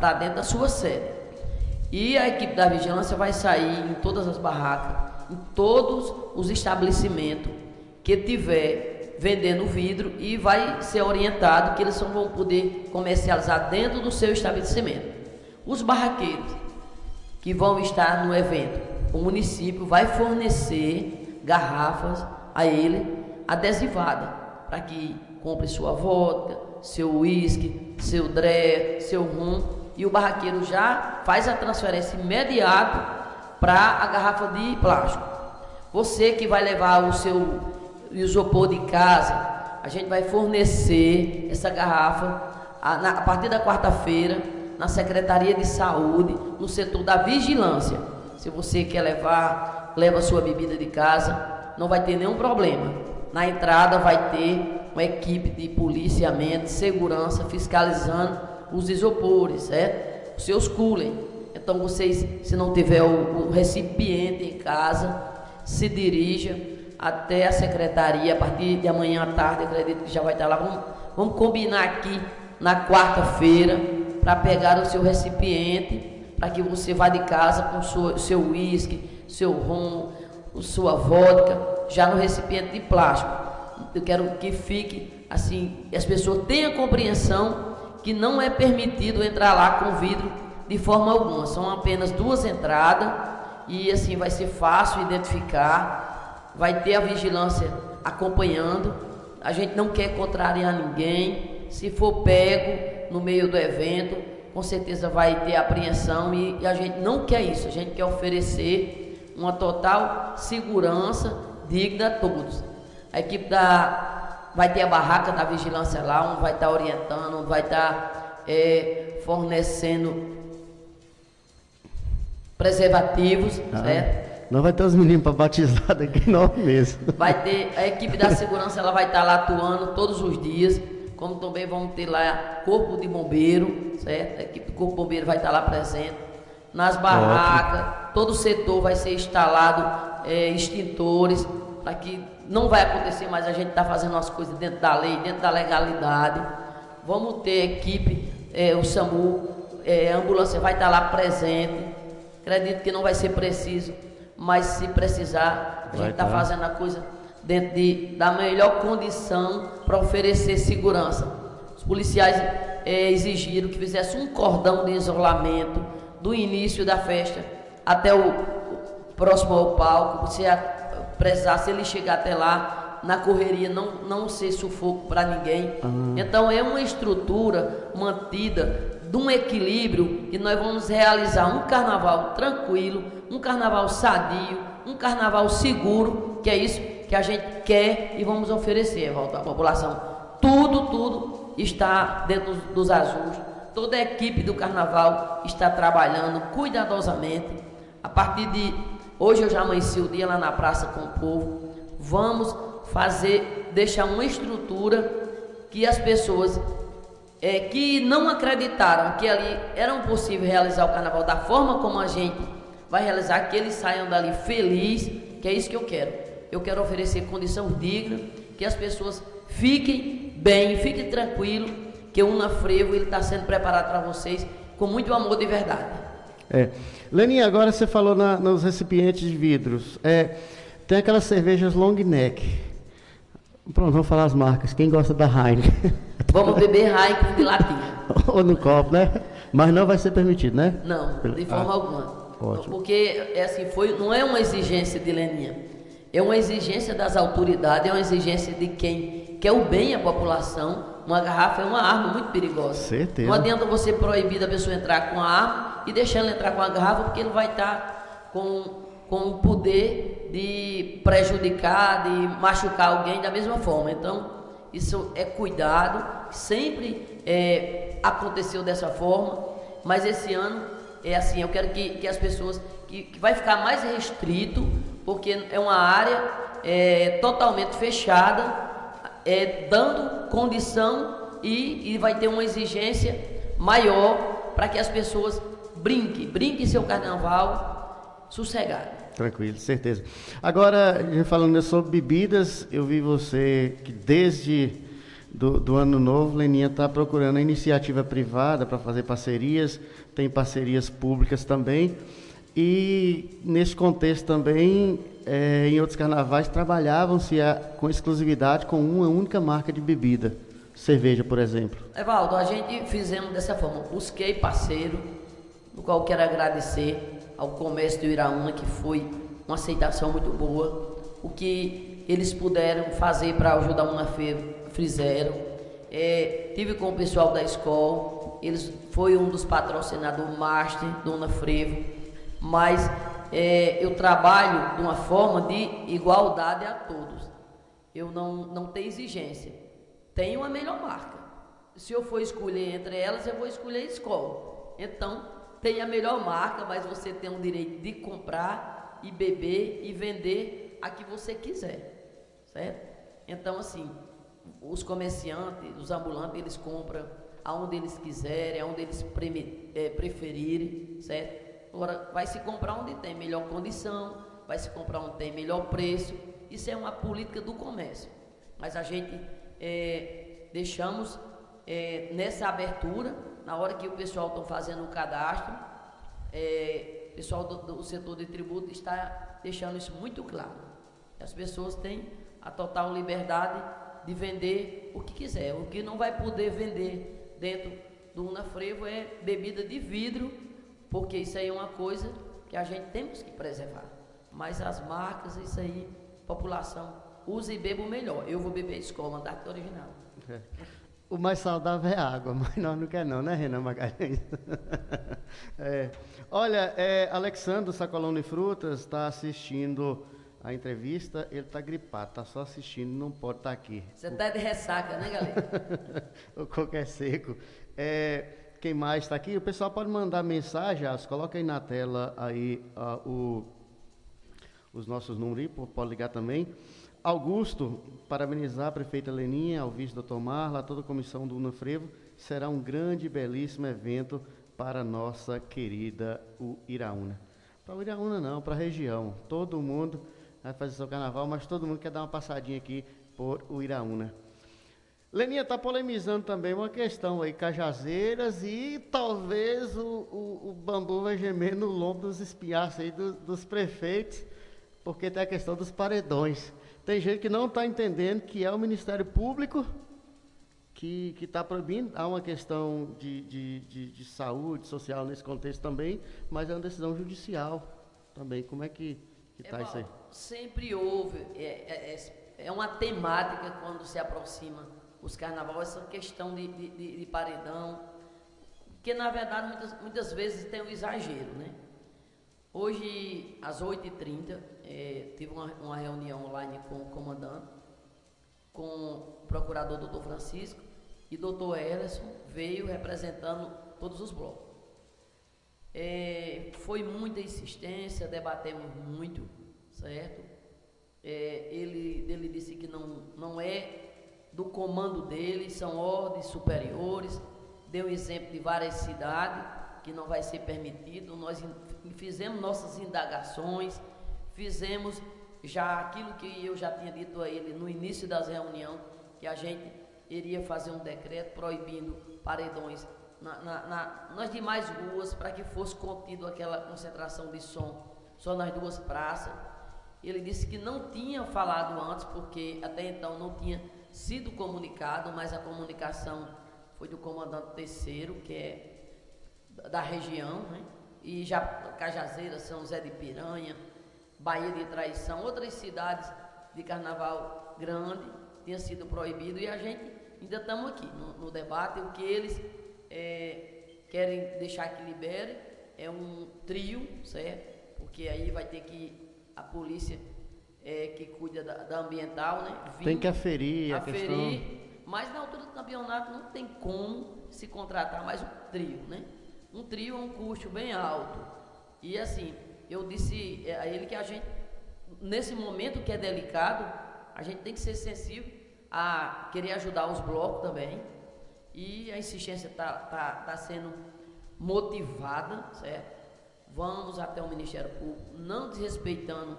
para dentro da sua sede. E a equipe da vigilância vai sair em todas as barracas, em todos os estabelecimentos que tiver vendendo vidro e vai ser orientado que eles só vão poder comercializar dentro do seu estabelecimento. Os barraqueiros que vão estar no evento, o município vai fornecer garrafas a ele adesivada para que compre sua vodka, seu uísque, seu dré, seu rum e o barraqueiro já faz a transferência imediata para a garrafa de plástico. Você que vai levar o seu isopor de casa, a gente vai fornecer essa garrafa a, na, a partir da quarta-feira na Secretaria de Saúde, no setor da vigilância. Se você quer levar, leva sua bebida de casa, não vai ter nenhum problema. Na entrada vai ter uma equipe de policiamento, segurança, fiscalizando os isopores, certo? Os seus coolers. Então vocês, se não tiver o, o recipiente em casa, se dirija até a secretaria a partir de amanhã à tarde, acredito que já vai estar lá. Vamos, vamos combinar aqui na quarta-feira para pegar o seu recipiente, para que você vá de casa com o seu uísque, seu rum, sua vodka, já no recipiente de plástico. Eu quero que fique assim, as pessoas tenham compreensão que não é permitido entrar lá com vidro de forma alguma. São apenas duas entradas e assim vai ser fácil identificar vai ter a vigilância acompanhando. A gente não quer contrariar ninguém. Se for pego no meio do evento, com certeza vai ter apreensão e, e a gente não quer isso. A gente quer oferecer uma total segurança digna a todos. A equipe da vai ter a barraca da vigilância lá, um vai estar orientando, um vai estar é, fornecendo preservativos, ah. certo? Não vai ter os meninos para batizar daqui não mesmo. Vai ter, a equipe da segurança ela vai estar lá atuando todos os dias, como também vamos ter lá corpo de bombeiro, certo? A equipe do corpo de bombeiro vai estar lá presente. Nas barracas, Ótimo. todo o setor vai ser instalado é, extintores, que não vai acontecer mais a gente estar tá fazendo as coisas dentro da lei, dentro da legalidade. Vamos ter equipe, é, o SAMU, é, a ambulância vai estar lá presente. Acredito que não vai ser preciso mas se precisar, a gente está tá. fazendo a coisa dentro de, da melhor condição para oferecer segurança. Os policiais é, exigiram que fizesse um cordão de isolamento do início da festa até o, o próximo ao palco, se precisar, se ele chegar até lá, na correria, não, não ser sufoco para ninguém. Uhum. Então é uma estrutura mantida de um equilíbrio e nós vamos realizar um carnaval tranquilo, um carnaval sadio, um carnaval seguro, que é isso que a gente quer e vamos oferecer à população. Tudo, tudo está dentro dos ajustes. Toda a equipe do carnaval está trabalhando cuidadosamente. A partir de hoje eu já amanheci o dia lá na praça com o povo. Vamos fazer, deixar uma estrutura que as pessoas é, que não acreditaram que ali era possível realizar o carnaval da forma como a gente vai realizar, que eles saiam dali felizes, que é isso que eu quero. Eu quero oferecer condição digna, que as pessoas fiquem bem, fiquem tranquilos, que o Una Frevo ele está sendo preparado para vocês com muito amor de verdade. É. Leninha, agora você falou na, nos recipientes de vidros. É, tem aquelas cervejas long neck. Pronto, vamos falar as marcas. Quem gosta da Heineken? Vamos beber Heineken de latinha. Ou no copo, né? Mas não vai ser permitido, né? Não, de forma ah, alguma. Ótimo. Porque é assim, foi, não é uma exigência de Leninha. É uma exigência das autoridades, é uma exigência de quem quer o bem à população. Uma garrafa é uma arma muito perigosa. Certeza. Não adianta você proibir da pessoa entrar com a arma e deixar ela entrar com a garrafa, porque ele vai estar com, com o poder de prejudicar, de machucar alguém da mesma forma. Então, isso é cuidado, sempre é, aconteceu dessa forma, mas esse ano é assim, eu quero que, que as pessoas, que, que vai ficar mais restrito, porque é uma área é, totalmente fechada, é, dando condição e, e vai ter uma exigência maior para que as pessoas brinquem, brinquem seu carnaval sossegado. Tranquilo, certeza. Agora, falando sobre bebidas, eu vi você que desde do, do ano novo, Leninha está procurando a iniciativa privada para fazer parcerias, tem parcerias públicas também. E nesse contexto também, é, em outros carnavais, trabalhavam-se com exclusividade com uma única marca de bebida, cerveja, por exemplo. Evaldo, a gente fizemos dessa forma, busquei parceiro, no qual quero agradecer ao comércio do Iraúna, que foi uma aceitação muito boa. O que eles puderam fazer para ajudar uma feira, fizeram. É, tive com o pessoal da escola, eles foi um dos patrocinadores master, Dona Frevo, mas é, eu trabalho de uma forma de igualdade a todos. Eu não, não tenho exigência. Tenho a melhor marca. Se eu for escolher entre elas, eu vou escolher a escola. Então, tem a melhor marca, mas você tem o direito de comprar e beber e vender a que você quiser, certo? Então, assim, os comerciantes, os ambulantes, eles compram aonde eles quiserem, aonde eles é, preferirem, certo? Agora, vai se comprar onde tem melhor condição, vai se comprar onde tem melhor preço. Isso é uma política do comércio. Mas a gente é, deixamos é, nessa abertura, na hora que o pessoal está fazendo o cadastro, é, o pessoal do, do, setor de tributo está deixando isso muito claro. As pessoas têm a total liberdade de vender o que quiser. O que não vai poder vender dentro do Unafrevo é bebida de vidro, porque isso aí é uma coisa que a gente temos que preservar. Mas as marcas, isso aí, população, use e beba o melhor. Eu vou beber escola, andar original. O mais saudável é água, mas nós não quer não, né, Renan Magalhães? é. Olha, é, Alexandre Sacolão de Frutas está assistindo a entrevista, ele está gripado, está só assistindo, não pode estar tá aqui. Você está de ressaca, né, galera? o coco é seco. É, quem mais está aqui? O pessoal pode mandar mensagem, as coloca aí na tela aí uh, o, os nossos números, pode ligar também. Augusto, parabenizar a prefeita Leninha, ao vice doutor Marla, a toda a comissão do Unafrevo. Será um grande e belíssimo evento para a nossa querida Iraúna. Para o Iraúna não, para a região. Todo mundo vai fazer seu carnaval, mas todo mundo quer dar uma passadinha aqui por o Iraúna. Leninha está polemizando também uma questão aí, Cajazeiras, e talvez o, o, o bambu vai gemer no lombo dos espinhaços aí do, dos prefeitos, porque tem a questão dos paredões. Tem gente que não está entendendo que é o Ministério Público que está proibindo. Há uma questão de, de, de, de, saúde social nesse contexto também, mas é uma decisão judicial também. Como é que está isso aí? Sempre houve, é, é, é, é, uma temática quando se aproxima os carnavais, essa questão de, de, de paredão, que na verdade muitas, muitas vezes tem um exagero, né? Hoje, às 8h30, é, tive uma, uma, reunião online com o comandante, com o procurador doutor Francisco e doutor Ellison veio representando todos os blocos. É, foi muita insistência, debatemos muito, certo? É, ele, ele disse que não, não é do comando dele, são ordens superiores, deu exemplo de várias cidades que não vai ser permitido. Nós fizemos nossas indagações, fizemos já aquilo que eu já tinha dito a ele no início das reuniões, que a gente iria fazer um decreto proibindo paredões na, na, na, nas demais ruas para que fosse contido aquela concentração de som só nas duas praças. Ele disse que não tinha falado antes, porque até então não tinha sido comunicado, mas a comunicação foi do comandante terceiro, que é da região, né? e já Cajazeira, São José de Piranha, Bahia de Traição, outras cidades de carnaval grande tinha sido proibido e a gente ainda estamos aqui no, no, debate. O que eles é, querem deixar que libere é um trio, certo? Porque aí vai ter que a polícia é, que cuida da, da ambiental, né? Vir, tem que aferir, aferir a questão. Mas na altura do campeonato não tem como se contratar mais um trio, né? Um trio é um custo bem alto. E assim, eu disse a ele que a gente, nesse momento que é delicado, a gente tem que ser sensível a querer ajudar os blocos também. E a insistência está tá, tá sendo motivada, certo? Vamos até o Ministério Público, não desrespeitando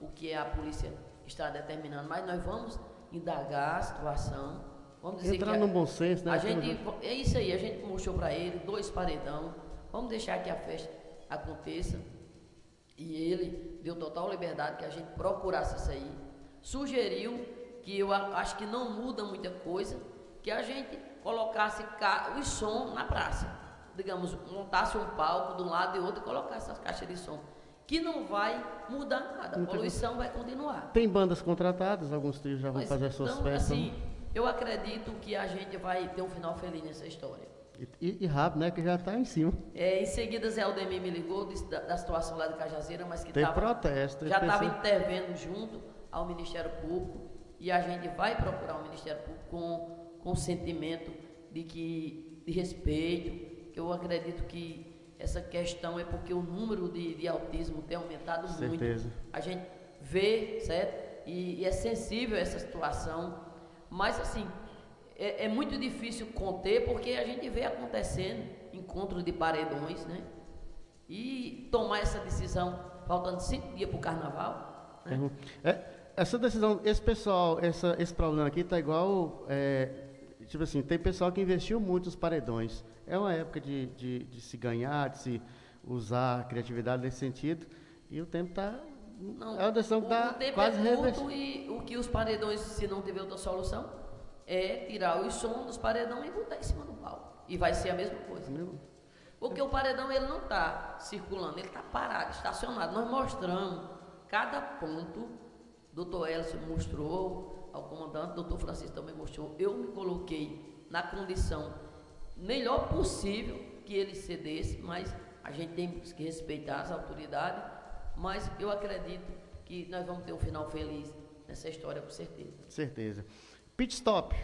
o que a polícia está determinando, mas nós vamos indagar a situação, Vamos dizer Entrar que no bom senso, né? A gente, é isso aí, a gente mostrou para ele dois paredão. Vamos deixar que a festa aconteça. E ele deu total liberdade que a gente procurasse isso aí. Sugeriu que eu acho que não muda muita coisa, que a gente colocasse o som na praça. Digamos, montasse um palco de um lado e outro e colocasse as caixas de som que não vai mudar nada. A poluição vai continuar. Tem bandas contratadas, alguns trios já vão Mas, fazer suas então, festas. Assim, eu acredito que a gente vai ter um final feliz nessa história. E, e rápido, né? Que já está em cima. É, em seguida, Zé Aldemir me ligou disse, da, da, situação lá de Cajazeira, mas que Tem tava, protesto. já estava intervendo junto ao Ministério Público e a gente vai procurar o Ministério Público com, com sentimento de, que, de respeito. Eu acredito que essa questão é porque o número de, de autismo tem aumentado Certeza. muito. A gente vê, certo? E, e é sensível a essa situação mas assim, é, é, muito difícil conter porque a gente vê acontecendo encontros de paredões, né? E tomar essa decisão faltando cinco dias para o carnaval. Né? Uhum. É, essa decisão, esse pessoal, essa, esse problema aqui está igual. É, tipo assim, tem pessoal que investiu muito nos paredões. É uma época de, de, de se ganhar, de se usar a criatividade nesse sentido. E o tempo está não, é uma decisão que está quase é curto e o que os paredões, se não tiver outra solução, é tirar o som dos paredões e botar em cima do pau. E vai ser a mesma coisa. Meu. Porque o paredão ele não está circulando, ele está parado, estacionado. Nós mostramos cada ponto, doutor Elcio mostrou, ao comandante, doutor Francisco também mostrou. Eu me coloquei na condição melhor possível que ele cedesse, mas a gente tem que respeitar as autoridades mas eu acredito que nós vamos ter um final feliz nessa história, com certeza. Certeza. Pit stop.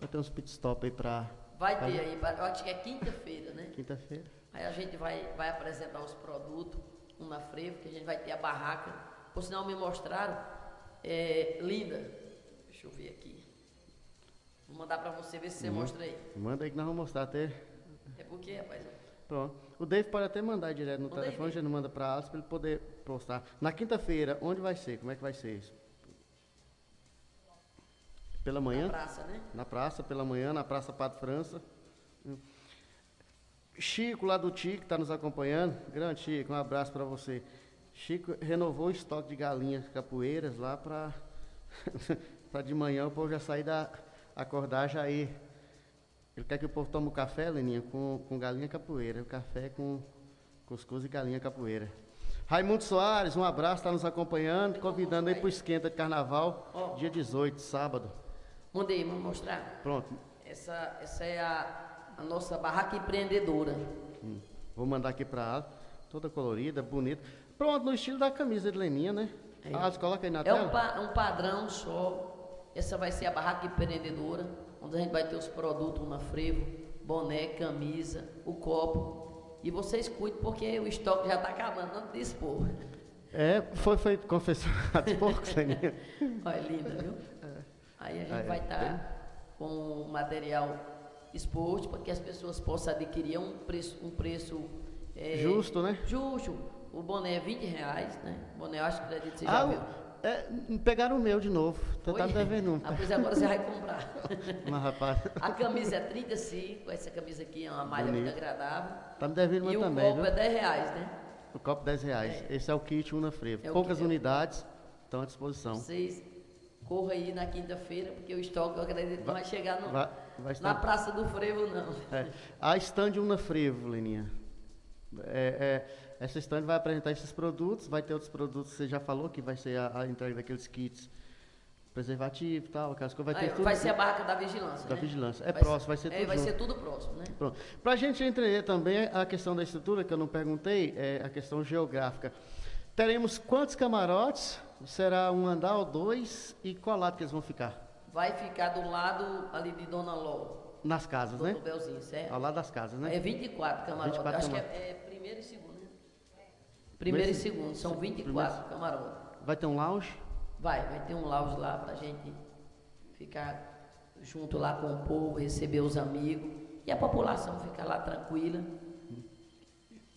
Vai ter uns pit stop aí para. Vai ter aí, eu acho que é quinta-feira, né? Quinta-feira. Aí a gente vai, vai apresentar os produtos, uma frevo, que a gente vai ter a barraca. Por sinal, me mostraram. É, linda. Deixa eu ver aqui. Vou mandar para você ver se você hum. mostra aí. Manda aí que nós vamos mostrar até. É porque, rapaz. Pronto. O Dave pode até mandar direto no Manda telefone, a gente manda para Alice para ele poder postar. Na quinta-feira, onde vai ser? Como é que vai ser isso? Pela manhã? Na praça, né? Na praça, pela manhã, na Praça Pato França. Chico, lá do Tico, está nos acompanhando. Grande Chico, um abraço para você. Chico renovou o estoque de galinhas capoeiras lá para de manhã o povo já sair da. acordar já ir ele quer que o povo tome o café, Leninha, com, com galinha capoeira. O café com cuscuz e galinha capoeira. Raimundo Soares, um abraço, está nos acompanhando, convidando aí para o esquenta de carnaval, dia 18, sábado. Mandei, vamos mostrar. Pronto. Essa, essa é a, a nossa barraca empreendedora. Hum. Vou mandar aqui para ela, toda colorida, bonita. Pronto, no estilo da camisa de Leninha, né? É. Ah, coloca aí na é tela. Um, pa, um padrão só. Essa vai ser a barraca empreendedora onde a gente vai ter os produtos na frevo, boné, camisa, o copo. E vocês cuidem porque o estoque já está acabando antes de expor. É, foi feito confeccionado poucos, Olha, linda, viu? Aí a gente é, vai estar tá com o material exposto para que as pessoas possam adquirir um preço, um preço é, justo, né? Justo. O boné é 20 reais, né? O boné eu acho que acredito que você ah, já viu. É, pegaram o meu de novo. Tô tá devendo um. Ah, pois agora você vai comprar. Mas, rapaz. A camisa é 35, essa camisa aqui é uma malha Bonito. muito agradável. Tá me devendo uma também. E o copo viu? é 10 reais, né? O copo 10 reais. É. Esse é o kit Una Frevo. É Poucas unidades estão à disposição. Vocês corram aí na quinta-feira, porque o estoque eu acredito que vai, chegar no, vai, vai na Praça do Frevo, não. É. A stand Una Frevo, Leninha. É, é essa stand vai apresentar esses produtos, vai ter outros produtos, você já falou que vai ser a, a entrega daqueles kits preservativo e tal, aquelas coisas. Vai, ter tudo, vai ser a barraca da vigilância. Da né? vigilância. É vai próximo, vai ser é, tudo. Vai junto. ser tudo próximo, né? Pronto. Para a gente entender também a questão da estrutura, que eu não perguntei, é a questão geográfica. Teremos quantos camarotes? Será um andar ou dois? E qual lado que eles vão ficar? Vai ficar do lado ali de Dona Ló. Nas casas, do né? Belzinho, certo? Ao lado das casas, né? É 24 camarotes. 24 Acho camarotes. que é, é primeiro e segundo. Primeiro e segundo, são 24 camarotes. Vai ter um lounge? Vai, vai ter um lounge lá pra gente ficar junto lá com o povo, receber os amigos e a população ficar lá tranquila.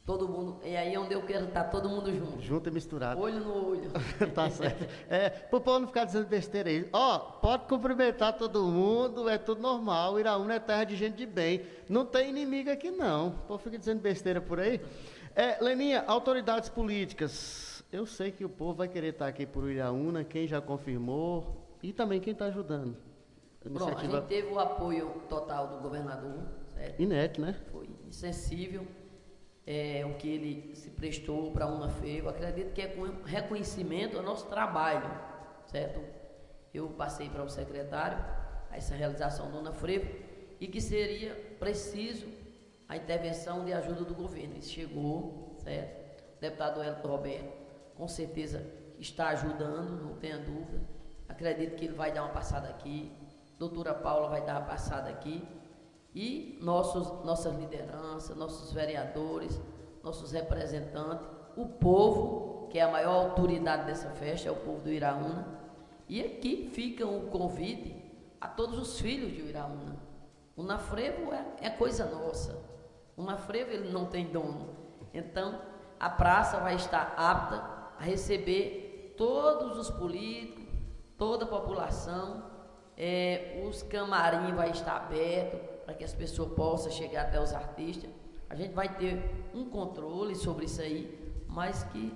Todo mundo. E aí é onde eu quero estar todo mundo junto. Junto e misturado. Olho no olho. tá certo. É, pro povo não ficar dizendo besteira aí. Ó, pode cumprimentar todo mundo, é tudo normal. Iraúna é terra de gente de bem. Não tem inimigo aqui, não. O povo fica dizendo besteira por aí. É, Leninha, autoridades políticas. Eu sei que o povo vai querer estar aqui por Iraúna, quem já confirmou e também quem está ajudando. Pronto, a gente teve o apoio total do governador, certo? Inédito, né? Foi insensível é, o que ele se prestou para a UNAFE. Eu acredito que é com reconhecimento ao nosso trabalho, certo? Eu passei para o secretário essa realização do UNAFREVO e que seria preciso a intervenção de ajuda do governo. Isso chegou, certo? O deputado Elton Roberto, com certeza, está ajudando, não tenha dúvida. Acredito que ele vai dar uma passada aqui. Doutora Paula vai dar uma passada aqui e nossos, nossas lideranças, nossos vereadores, nossos representantes, o povo, que é a maior autoridade dessa festa, é o povo do Iraúna. E aqui fica o convite a todos os filhos de Iraúna. O Nafrevo é, é coisa nossa. O Nafrevo ele não tem dono. Então, a praça vai estar apta a receber todos os políticos, toda a população. É, os camarim vai estar aberto para que as pessoas possam chegar até os artistas. A gente vai ter um controle sobre isso aí, mas que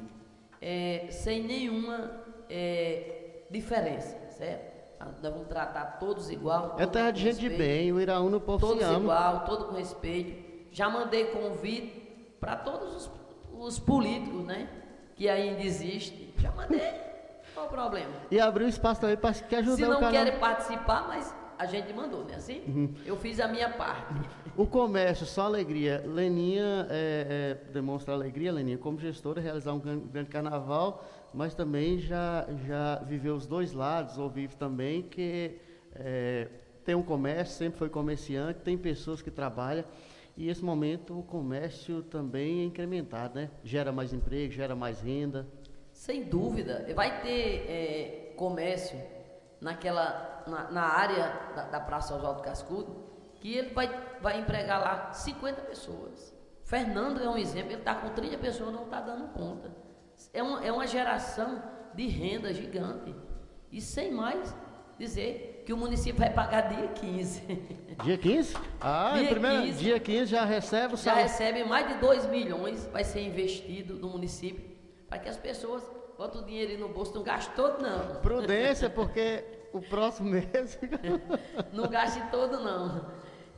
é, sem nenhuma é, diferença, certo? Nós vamos tratar todos igual. É terra de gente de bem, o Iraúna o povo todos se igual, todo com respeito. Já mandei convite para todos os, os, políticos, né? Que ainda existem. Já mandei. Qual o problema? E abriu espaço também para que ajudar Se não o canal. querem participar, mas a gente mandou, né? Assim, uhum. eu fiz a minha parte. O comércio, só alegria. Leninha é, é, demonstra alegria, Leninha, como gestora, realizar um grande carnaval, mas também já, já viveu os dois lados, ou vive também, que é, tem um comércio, sempre foi comerciante, tem pessoas que trabalham, e esse momento o comércio também é incrementado, né? Gera mais emprego, gera mais renda. Sem dúvida. Vai ter é, comércio naquela, na, na área da, da, Praça Oswaldo Cascudo, que ele vai, vai empregar lá 50 pessoas. Fernando é um exemplo, ele está com 30 pessoas, não está dando conta. É uma, é uma geração de renda gigante. E sem mais dizer que o município vai pagar dia 15. Dia 15? Ah, dia, primeiro, 15, dia 15 já recebe o Já recebe mais de 2 milhões, vai ser investido no município, para que as pessoas bota o dinheiro no bolso, não gaste todo não. Prudência, porque o próximo mês. não gaste todo não.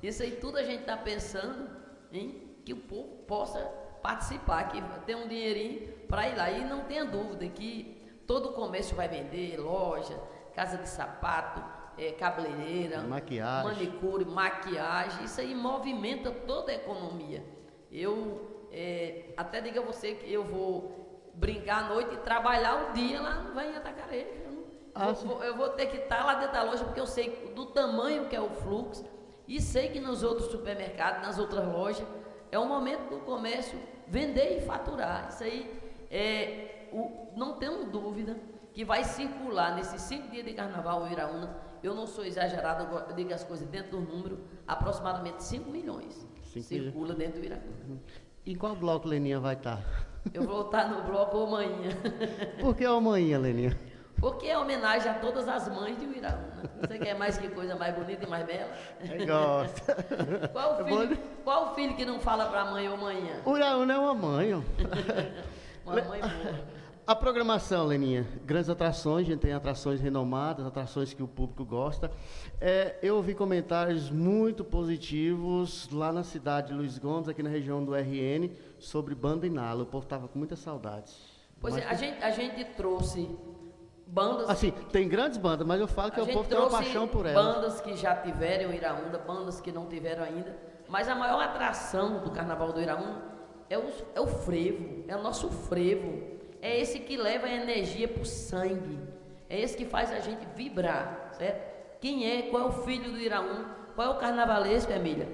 Isso aí tudo a gente está pensando em que o povo possa participar, que ter um dinheirinho para ir lá. E não tenha dúvida que todo o comércio vai vender, loja, casa de sapato, é, cabeleireira, maquiagem. manicure, maquiagem. Isso aí movimenta toda a economia. Eu é, até digo a você que eu vou brincar à noite e trabalhar o dia lá no Venha Atacarejo. Eu, ah, vou, eu vou ter que estar lá dentro da loja porque eu sei do tamanho que é o fluxo e sei que nos outros supermercados, nas outras lojas, é o momento do comércio vender e faturar. Isso aí é, o, não tenho dúvida que vai circular nesses cinco dias de carnaval o Iraúna. Eu não sou exagerado, eu digo as coisas dentro do número, aproximadamente 5 milhões. Cinco circula milhões. dentro do Iraúna. Em qual bloco Leninha vai estar? Eu vou estar no bloco amanhã. Por que amanhã, Leninha? Porque é homenagem a todas as mães de Uiraúna. Você quer mais que coisa mais bonita e mais bela? Eu gosto. Qual é filho, qual filho que não fala para a mãe ou manhã? Uiraúna é uma mãe. uma mãe boa. A programação, Leninha, grandes atrações, a gente tem atrações renomadas, atrações que o público gosta. É, eu ouvi comentários muito positivos lá na cidade de Luiz Gomes, aqui na região do RN, sobre banda Inala. O povo estava com muitas saudades. Pois é, a gente, a gente trouxe bandas. Assim, tem grandes bandas, mas eu falo que o povo tem uma paixão por elas. Bandas que já tiveram Iraúna, bandas que não tiveram ainda. Mas a maior atração do Carnaval do Iraúna é o, é o frevo, é o nosso frevo é esse que leva a energia para o sangue. É esse que faz a gente vibrar, certo? Quem é? Qual é o filho do Iraúna? Qual é o carnavalesco, Emília?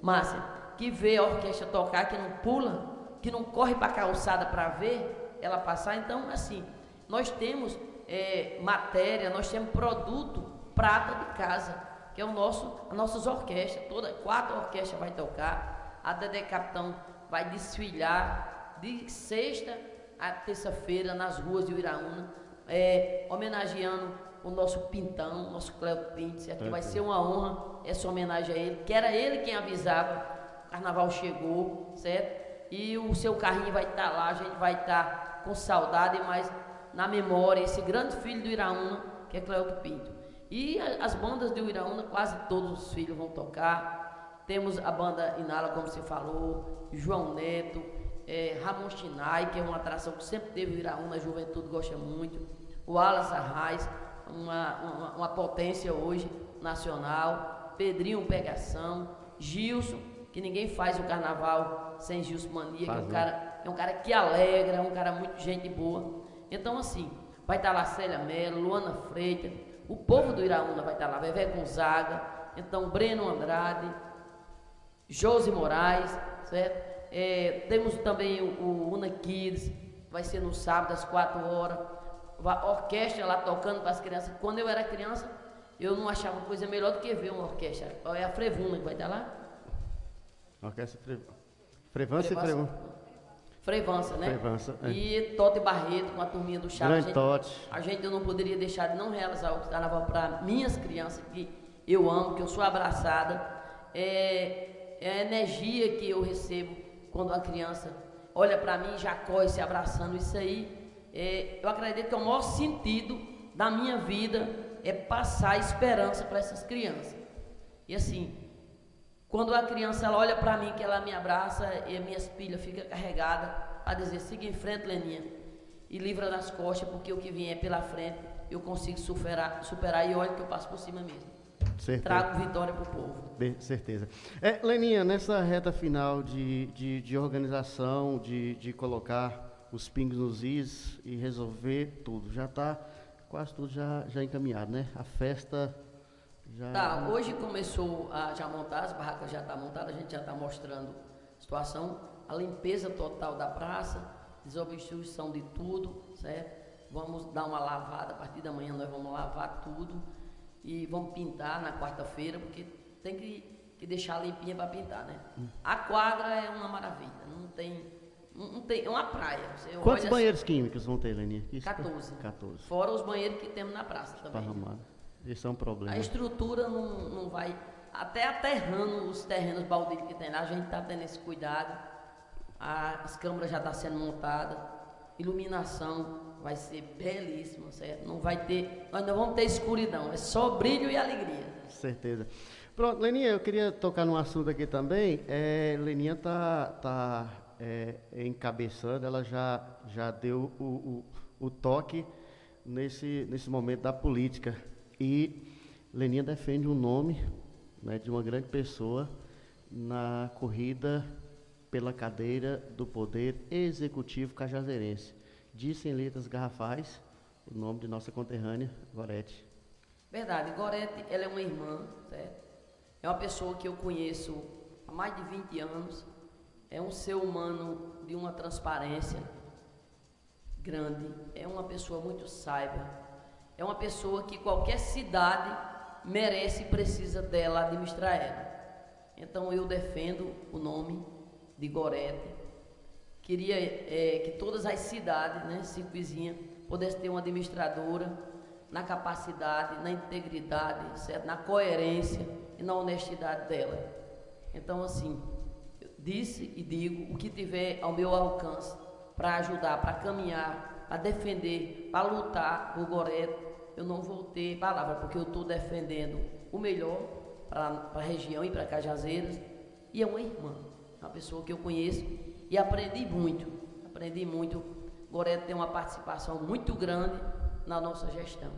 Márcia, que vê a orquestra tocar, que não pula, que não corre para a calçada para ver ela passar. Então, assim, nós temos é, matéria, nós temos produto prata de casa, que é o nosso, as nossas orquestras. Toda, quatro orquestras vai tocar. A Dedé Capitão vai desfilar de sexta a terça-feira nas ruas de Iraúna, é, homenageando o nosso Pintão, nosso Cléo Pinto, certo? Que vai ser uma honra essa homenagem a ele, que era ele quem avisava, o carnaval chegou, certo? E o seu carrinho vai estar tá lá, a gente vai estar tá com saudade, mas na memória, esse grande filho do Iraúna, que é Cléo Pinto. E as bandas do Iraúna, quase todos os filhos vão tocar. Temos a banda Inala, como você falou, João Neto, é, Ramon Chinai, que é uma atração que sempre teve o Iraúna, a juventude gosta muito. O Alas Arraes, uma, uma, uma, potência hoje nacional. Pedrinho Pegação, Gilson, que ninguém faz o carnaval sem Gilson Mania, que é um, cara, é um cara que alegra, é um cara muito gente boa. Então, assim, vai estar lá Célia Mello, Luana Freitas, o povo do Iraúna vai estar lá, Vevé Gonzaga, então Breno Andrade, Josi Moraes, certo? É, temos também o, o Una Kids, vai ser no sábado às 4 horas. A orquestra lá tocando para as crianças. Quando eu era criança, eu não achava coisa melhor do que ver uma orquestra. É a Frevuna que vai estar lá? Orquestra Fre... Frevança e Frevuna. Frevança, né? Frevança, é. E Tote Barreto com a turminha do Chaves. Grande Tote. A gente eu não poderia deixar de não realizar o carnaval para minhas crianças, que eu amo, que eu sou abraçada. É, é a energia que eu recebo quando a criança olha para mim, já corre se abraçando, isso aí, é, eu acredito que é o maior sentido da minha vida é passar esperança para essas crianças. E assim, quando a criança ela olha para mim, que ela me abraça e as minhas pilhas ficam carregadas, a dizer, siga em frente, Leninha, e livra das costas, porque o que vier pela frente eu consigo superar, superar e olha que eu passo por cima mesmo. Certeza. Trago vitória para o povo. De certeza. É, Leninha, nessa reta final de, de, de organização, de, de colocar os pingos nos is e resolver tudo, já está quase tudo já, já encaminhado, né? A festa já... Tá, hoje começou a já montar, as barracas já estão tá montadas, a gente já está mostrando a situação, a limpeza total da praça, desobstrução de tudo, certo? Vamos dar uma lavada, a partir da manhã nós vamos lavar tudo e vamos pintar na quarta-feira, porque tem que, que deixar limpinha para pintar, né? Hum. A quadra é uma maravilha, não tem. Não tem, é uma praia. Você Quantos banheiros assim, químicos vão ter, Leninha? 14. 14. Fora os banheiros que temos na praça também. Esparramado. Isso é um problema. A estrutura não, não vai. Até aterrando os terrenos baldios que tem lá, a gente está tendo esse cuidado. As câmaras já estão tá sendo montadas. Iluminação vai ser belíssimo, certo? Não vai ter, nós não vamos ter escuridão, é só brilho e alegria. Certeza. Pronto, Leninha, eu queria tocar num assunto aqui também. É, Leninha tá, tá é, encabeçando, ela já, já deu o, o, o, toque nesse, nesse momento da política. E Leninha defende um nome né, de uma grande pessoa na corrida pela cadeira do Poder Executivo Cajazeirense disse em letras garrafais o nome de nossa conterrânea, Gorete. Verdade, Gorete, ela é uma irmã, certo? É uma pessoa que eu conheço há mais de 20 anos. É um ser humano de uma transparência grande. É uma pessoa muito sábia. É uma pessoa que qualquer cidade merece e precisa dela administrar ela. Então eu defendo o nome de Gorete Queria é, que todas as cidades, né, cinco vizinhas, pudessem ter uma administradora na capacidade, na integridade, certo? na coerência e na honestidade dela. Então, assim, disse e digo o que tiver ao meu alcance para ajudar, para caminhar, para defender, para lutar por Goreto, eu não vou ter palavra, porque eu estou defendendo o melhor para a região e para Cajazeiras. E é uma irmã, uma pessoa que eu conheço e aprendi muito, aprendi muito. Gorete tem uma participação muito grande na nossa gestão.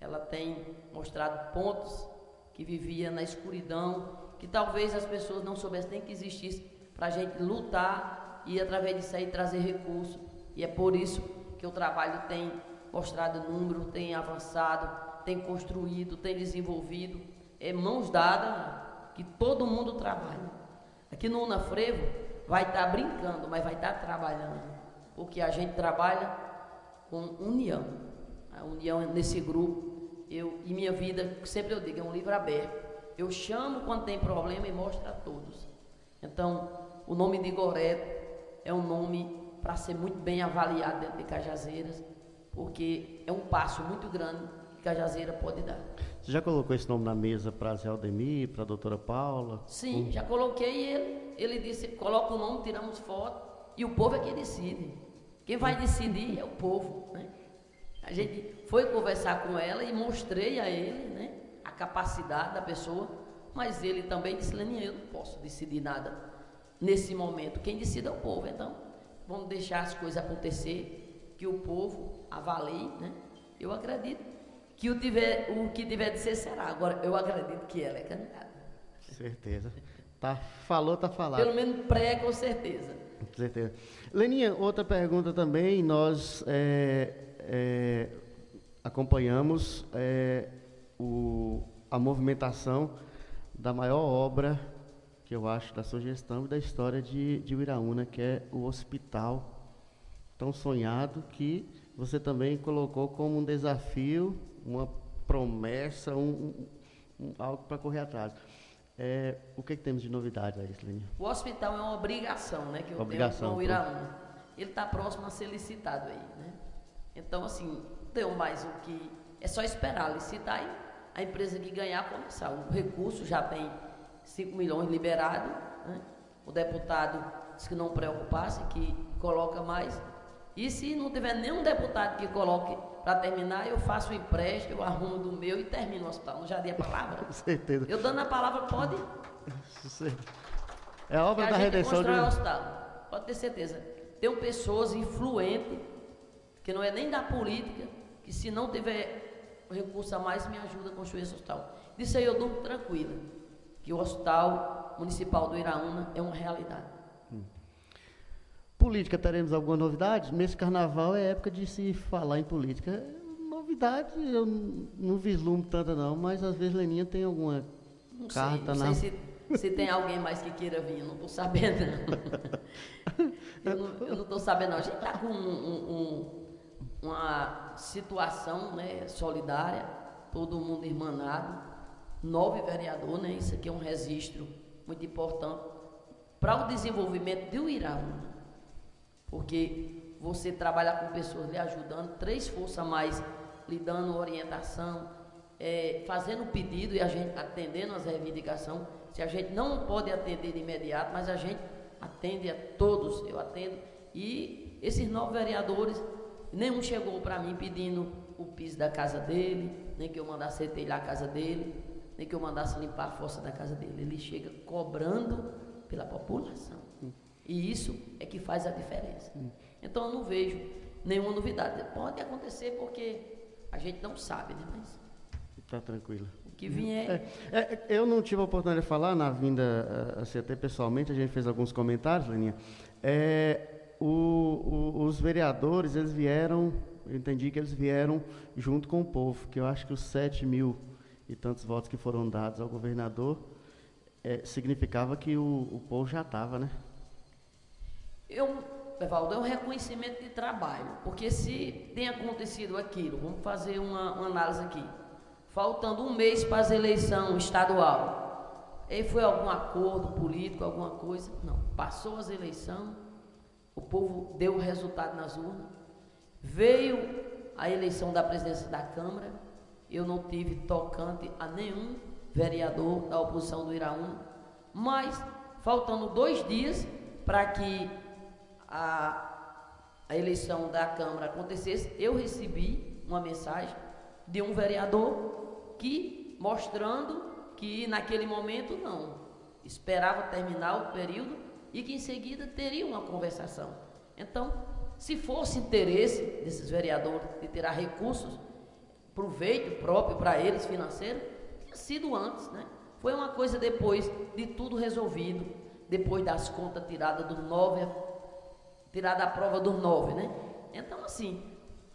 Ela tem mostrado pontos que vivia na escuridão, que talvez as pessoas não soubessem nem que existisse, para a gente lutar e através disso aí trazer recursos. E é por isso que o trabalho tem mostrado número, tem avançado, tem construído, tem desenvolvido. É mãos dadas que todo mundo trabalha. Aqui no Unafrevo, vai estar tá brincando, mas vai estar tá trabalhando. Porque a gente trabalha com união. A união nesse grupo, eu e minha vida, sempre eu digo, é um livro aberto. Eu chamo quando tem problema e mostro a todos. Então, o nome de Goreto é um nome para ser muito bem avaliado dentro de Cajazeiras, porque é um passo muito grande que Cajazeira pode dar. Você já colocou esse nome na mesa para Zé Aldemir, para a doutora Paula? Sim, já coloquei ele. Ele disse, coloca o nome, tiramos foto, e o povo é quem decide. Quem vai decidir é o povo. Né? A gente foi conversar com ela e mostrei a ele né, a capacidade da pessoa, mas ele também disse, Leninha, eu não posso decidir nada nesse momento. Quem decide é o povo. Então, vamos deixar as coisas acontecer, que o povo avalie. Né? Eu acredito que o, tiver, o que tiver de ser será. Agora, eu acredito que ela é candidata. Certeza. Tá, falou, tá falado. Pelo menos pré, com certeza. Com certeza. Leninha, outra pergunta também. Nós é, é, acompanhamos é, o, a movimentação da maior obra que eu acho da sua gestão e da história de, de Uiraúna, que é o hospital tão sonhado que você também colocou como um desafio uma promessa, um, um, algo para correr atrás. É, o que, é que, temos de novidade aí, Leninha? O hospital é uma obrigação, né? Que eu obrigação, tenho com o Iraúna. Ele está próximo a ser licitado aí, né? Então, assim, tem mais o que... É só esperar licitar e a empresa que ganhar começar. O recurso já tem 5 milhões liberado, né? O deputado disse que não preocupasse, que coloca mais. E se não tiver nenhum deputado que coloque para terminar, eu faço o empréstimo, eu arrumo do meu e termino o hospital. Não já dei a palavra? certeza. Eu dando a palavra, pode. É a obra da redenção de um... hospital. Pode ter certeza. Tem pessoas influentes, que não é nem da política, que se não tiver recurso a mais, me ajuda a construir esse hospital. Disso aí eu durmo tranquila, que o hospital municipal do Iraúna é uma realidade. Política, teremos alguma novidade? Nesse carnaval é época de se falar em política. Novidade, eu não vislumbro tanta não, mas às vezes Leninha tem alguma não carta sei, não na... Sei se, se tem alguém mais que queira vir, eu não estou sabendo não. eu não estou sabendo não. A gente está com um, um, uma situação né, solidária, todo mundo irmanado, nove vereadores, né, isso aqui é um registro muito importante para o desenvolvimento do Iraúna porque você trabalha com pessoas lhe ajudando, três forças a mais lhe dando orientação, é, fazendo pedido e a gente atendendo as reivindicações. Se a gente não pode atender de imediato, mas a gente atende a todos, eu atendo. E esses nove vereadores, nenhum chegou para mim pedindo o piso da casa dele, nem que eu mandasse telhar a casa dele, nem que eu mandasse limpar a força da casa dele. Ele chega cobrando pela população. E isso é que faz a diferença. Hum. Então eu não vejo nenhuma novidade. Pode acontecer porque a gente não sabe, né? Mas. Tá tranquilo. O que vier. É, é, eu não tive a oportunidade de falar na vinda, assim, até pessoalmente, a gente fez alguns comentários, Leninha. É, o, o, os vereadores, eles vieram, eu entendi que eles vieram junto com o povo, que eu acho que os 7 mil e tantos votos que foram dados ao governador é, significava que o, o povo já estava, né? Eu, Evaldo, é um reconhecimento de trabalho, porque se tem acontecido aquilo, vamos fazer uma, uma análise aqui, faltando um mês para as eleições estadual, e foi algum acordo político, alguma coisa? Não. Passou as eleições, o povo deu o resultado nas urnas, veio a eleição da presidência da Câmara, eu não tive tocante a nenhum vereador da oposição do Iraúna, mas faltando dois dias para que a, a eleição da Câmara acontecesse, eu recebi uma mensagem de um vereador que mostrando que naquele momento não esperava terminar o período e que em seguida teria uma conversação. Então, se fosse interesse desses vereadores de tirar recursos, proveito próprio para eles financeiro, tinha sido antes, né? Foi uma coisa depois de tudo resolvido, depois das contas tiradas do 9 tirar da prova do 9, né? Então, assim,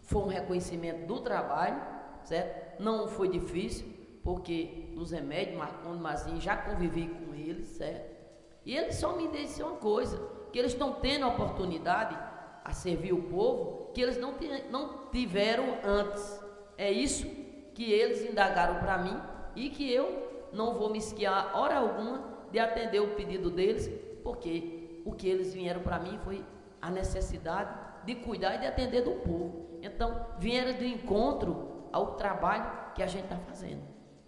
foi um reconhecimento do trabalho, certo? Não foi difícil, porque nos remédios, Marconi Mazinho, já convivi com eles, certo? E eles só me disseram uma coisa, que eles estão tendo a oportunidade a servir o povo que eles não, não tiveram antes. É isso que eles indagaram para mim e que eu não vou me esquiar hora alguma de atender o pedido deles, porque o que eles vieram para mim foi a necessidade de cuidar e de atender do povo. Então, vieram de encontro ao trabalho que a gente está fazendo.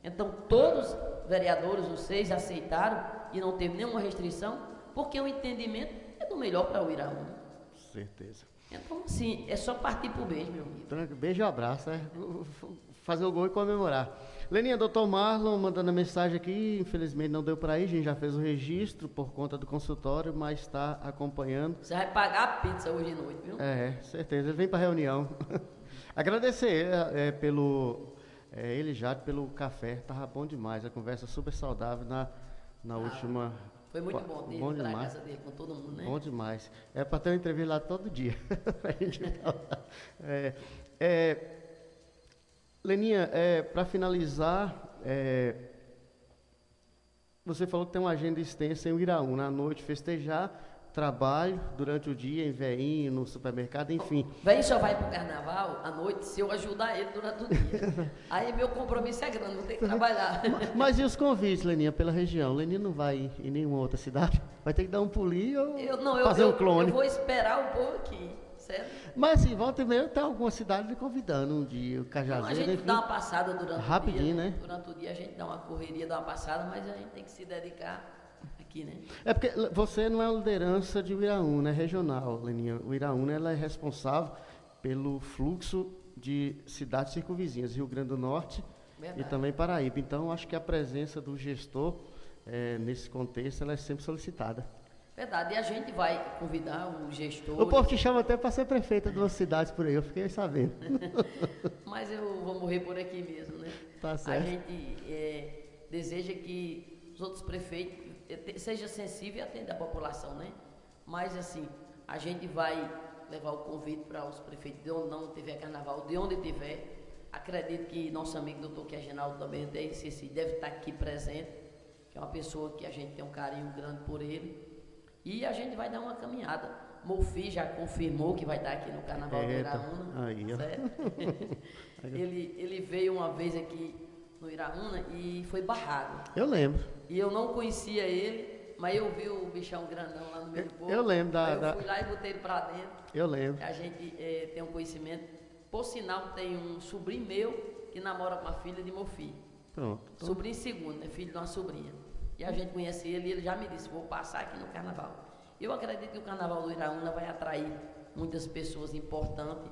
Então, todos os vereadores, os seis, aceitaram e não teve nenhuma restrição, porque o entendimento é do melhor para o Iraúna. Certeza. Então, assim, é só partir para o beijo, meu amigo. Beijo e abraço, é fazer o gol e comemorar. Leninha, doutor Marlon mandando a mensagem aqui, infelizmente não deu para ir, a gente já fez o registro por conta do consultório, mas está acompanhando. Você vai pagar a pizza hoje à noite, viu? É, certeza, ele vem para a reunião. Agradecer é, é, pelo, é, ele já pelo café, estava bom demais, a conversa super saudável na, na ah, última... Foi muito bom ter bom demais. casa dele com todo mundo, né? Bom demais. É para ter uma entrevista lá todo dia. é, é, Leninha, é, para finalizar, é, você falou que tem uma agenda extensa em Iraú, na noite festejar, trabalho durante o dia em veinho, no supermercado, enfim. Vem só vai para o carnaval à noite se eu ajudar ele durante o dia. Aí meu compromisso é grande, vou ter que trabalhar. mas, mas, e os convites, Leninha, pela região? Leninha não vai em nenhuma outra cidade? Vai ter que dar um pulinho ou eu, não, fazer eu, um clone? Eu vou esperar o povo aqui Mas assim, volta e meia tem alguma cidade me convidando um dia, o Cajazeiro. a gente enfim, dá uma passada durante rapidinho, o dia. né? Durante o dia a gente dá uma correria, dá uma passada, mas a gente tem que se dedicar aqui, né? É porque você não é liderança de Uiraúna, é regional, Leninha. O Iraúna ela é responsável pelo fluxo de cidades circunvizinhas, Rio Grande do Norte Verdade. e também Paraíba. Então, acho que a presença do gestor é, nesse contexto ela é sempre solicitada. Verdade, e a gente vai convidar o gestor. O povo te chama até para ser prefeita de uma cidade por aí, eu fiquei sabendo. Mas eu vou morrer por aqui mesmo, né? Tá certo. A gente é, deseja que os outros prefeitos é, sejam sensíveis e atendam a população, né? Mas assim, a gente vai levar o convite para os prefeitos de onde não tiver carnaval, de onde tiver. Acredito que nosso amigo doutor Quergenaldo também deve, deve estar aqui presente, que é uma pessoa que a gente tem um carinho grande por ele. E a gente vai dar uma caminhada. Mofi já confirmou que vai estar aqui no Carnaval Eita, do Iraúna. Ele, ele veio uma vez aqui no Iraúna e foi barrado. Eu lembro. E eu não conhecia ele, mas eu vi o bichão grandão lá no meio do povo. Eu lembro da. eu da... fui lá e botei ele pra dentro. Eu lembro. A gente é, tem um conhecimento. Por sinal, tem um sobrinho meu que namora com a filha de Mofi. Pronto. Sobrinho segundo, né? Filho de uma sobrinha. E a gente conhece ele e ele já me disse, vou passar aqui no carnaval. Eu acredito que o carnaval do Iraúna vai atrair muitas pessoas importantes.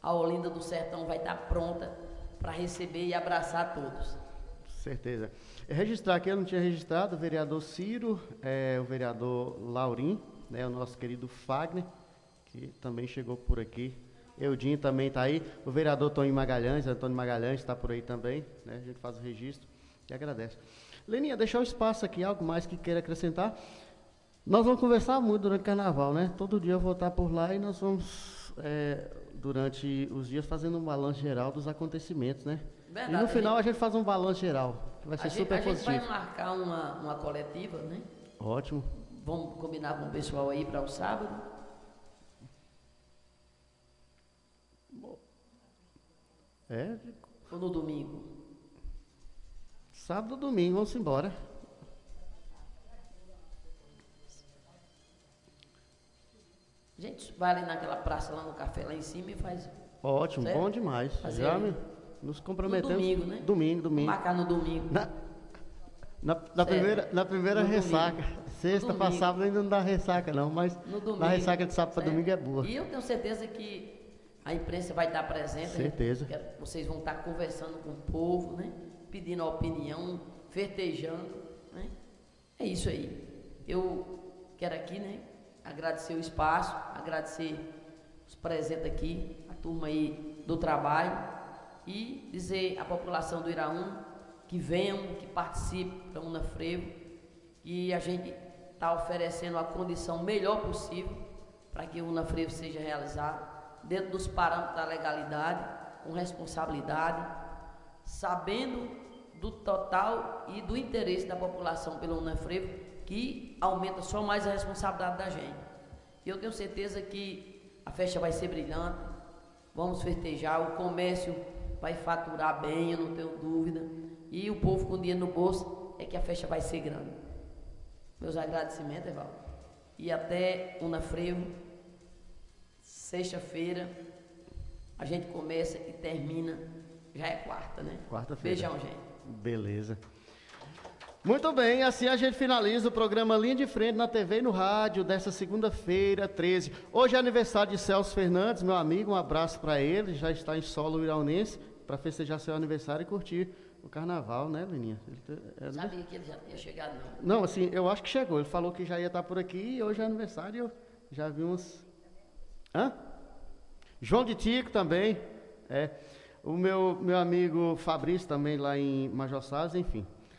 A Olinda do Sertão vai estar pronta para receber e abraçar todos. Certeza. Registrar aqui, eu não tinha registrado o vereador Ciro, é, o vereador Laurim, né, o nosso querido Fagner, que também chegou por aqui. Eudinho também está aí. O vereador Tony Magalhães, Antônio Magalhães está por aí também. Né, a gente faz o registro e agradece. Leninha, deixar o espaço aqui, algo mais que queira acrescentar. Nós vamos conversar muito durante o carnaval, né? Todo dia eu vou estar por lá e nós vamos, é, durante os dias, fazendo um balanço geral dos acontecimentos, né? Verdade, e no final a gente, a gente faz um balanço geral, que vai ser super gente, positivo. A gente vai marcar uma, uma coletiva, né? Ótimo. Vamos combinar com o pessoal aí para o sábado. É? Ou no domingo? Sábado, domingo, vamos embora. A gente vai ali naquela praça lá no café lá em cima e faz. Ótimo, certo? bom demais. Fazer Já me, nos comprometemos. No domingo, né? Domingo, domingo. Marcar no domingo. Na, na, na primeira, na primeira ressaca. Domingo. Sexta para sábado ainda não dá ressaca, não, mas na ressaca de sábado para domingo é boa. E eu tenho certeza que a imprensa vai estar presente. Né? Certeza. Né? Vocês vão estar conversando com o povo, né? Pedindo a opinião, vertejando. Né? É isso aí. Eu quero aqui, né, agradecer o espaço, agradecer os presentes aqui, a turma aí do trabalho e dizer à população do Iraúna que venham, que participem da Una Frevo e a gente está oferecendo a condição melhor possível para que o Una Frevo seja realizado dentro dos parâmetros da legalidade, com responsabilidade, sabendo do total e do interesse da população pelo Unafrevo, que aumenta só mais a responsabilidade da gente. E eu tenho certeza que a festa vai ser brilhante, vamos festejar, o comércio vai faturar bem, eu não tenho dúvida, e o povo com dinheiro no bolso é que a festa vai ser grande. Meus agradecimentos, Evaldo. e até Una Frevo, sexta-feira, a gente começa e termina, já é quarta, né? Quarta-feira. Beijão, gente. Beleza. Muito bem, assim a gente finaliza o programa Linha de Frente na TV e no rádio dessa segunda-feira, 13. Hoje é aniversário de Celso Fernandes, meu amigo, um abraço para ele, já está em solo iraunense, para festejar seu aniversário e curtir o carnaval, né, Leninha? Ele, é, Sabia que ele já tinha chegado, não. Não, assim, eu acho que chegou, ele falou que já ia estar por aqui e hoje é aniversário, eu já vi uns... Hã? João de Tico também, é. O meu, meu amigo Fabrício também lá em Major Salles, enfim.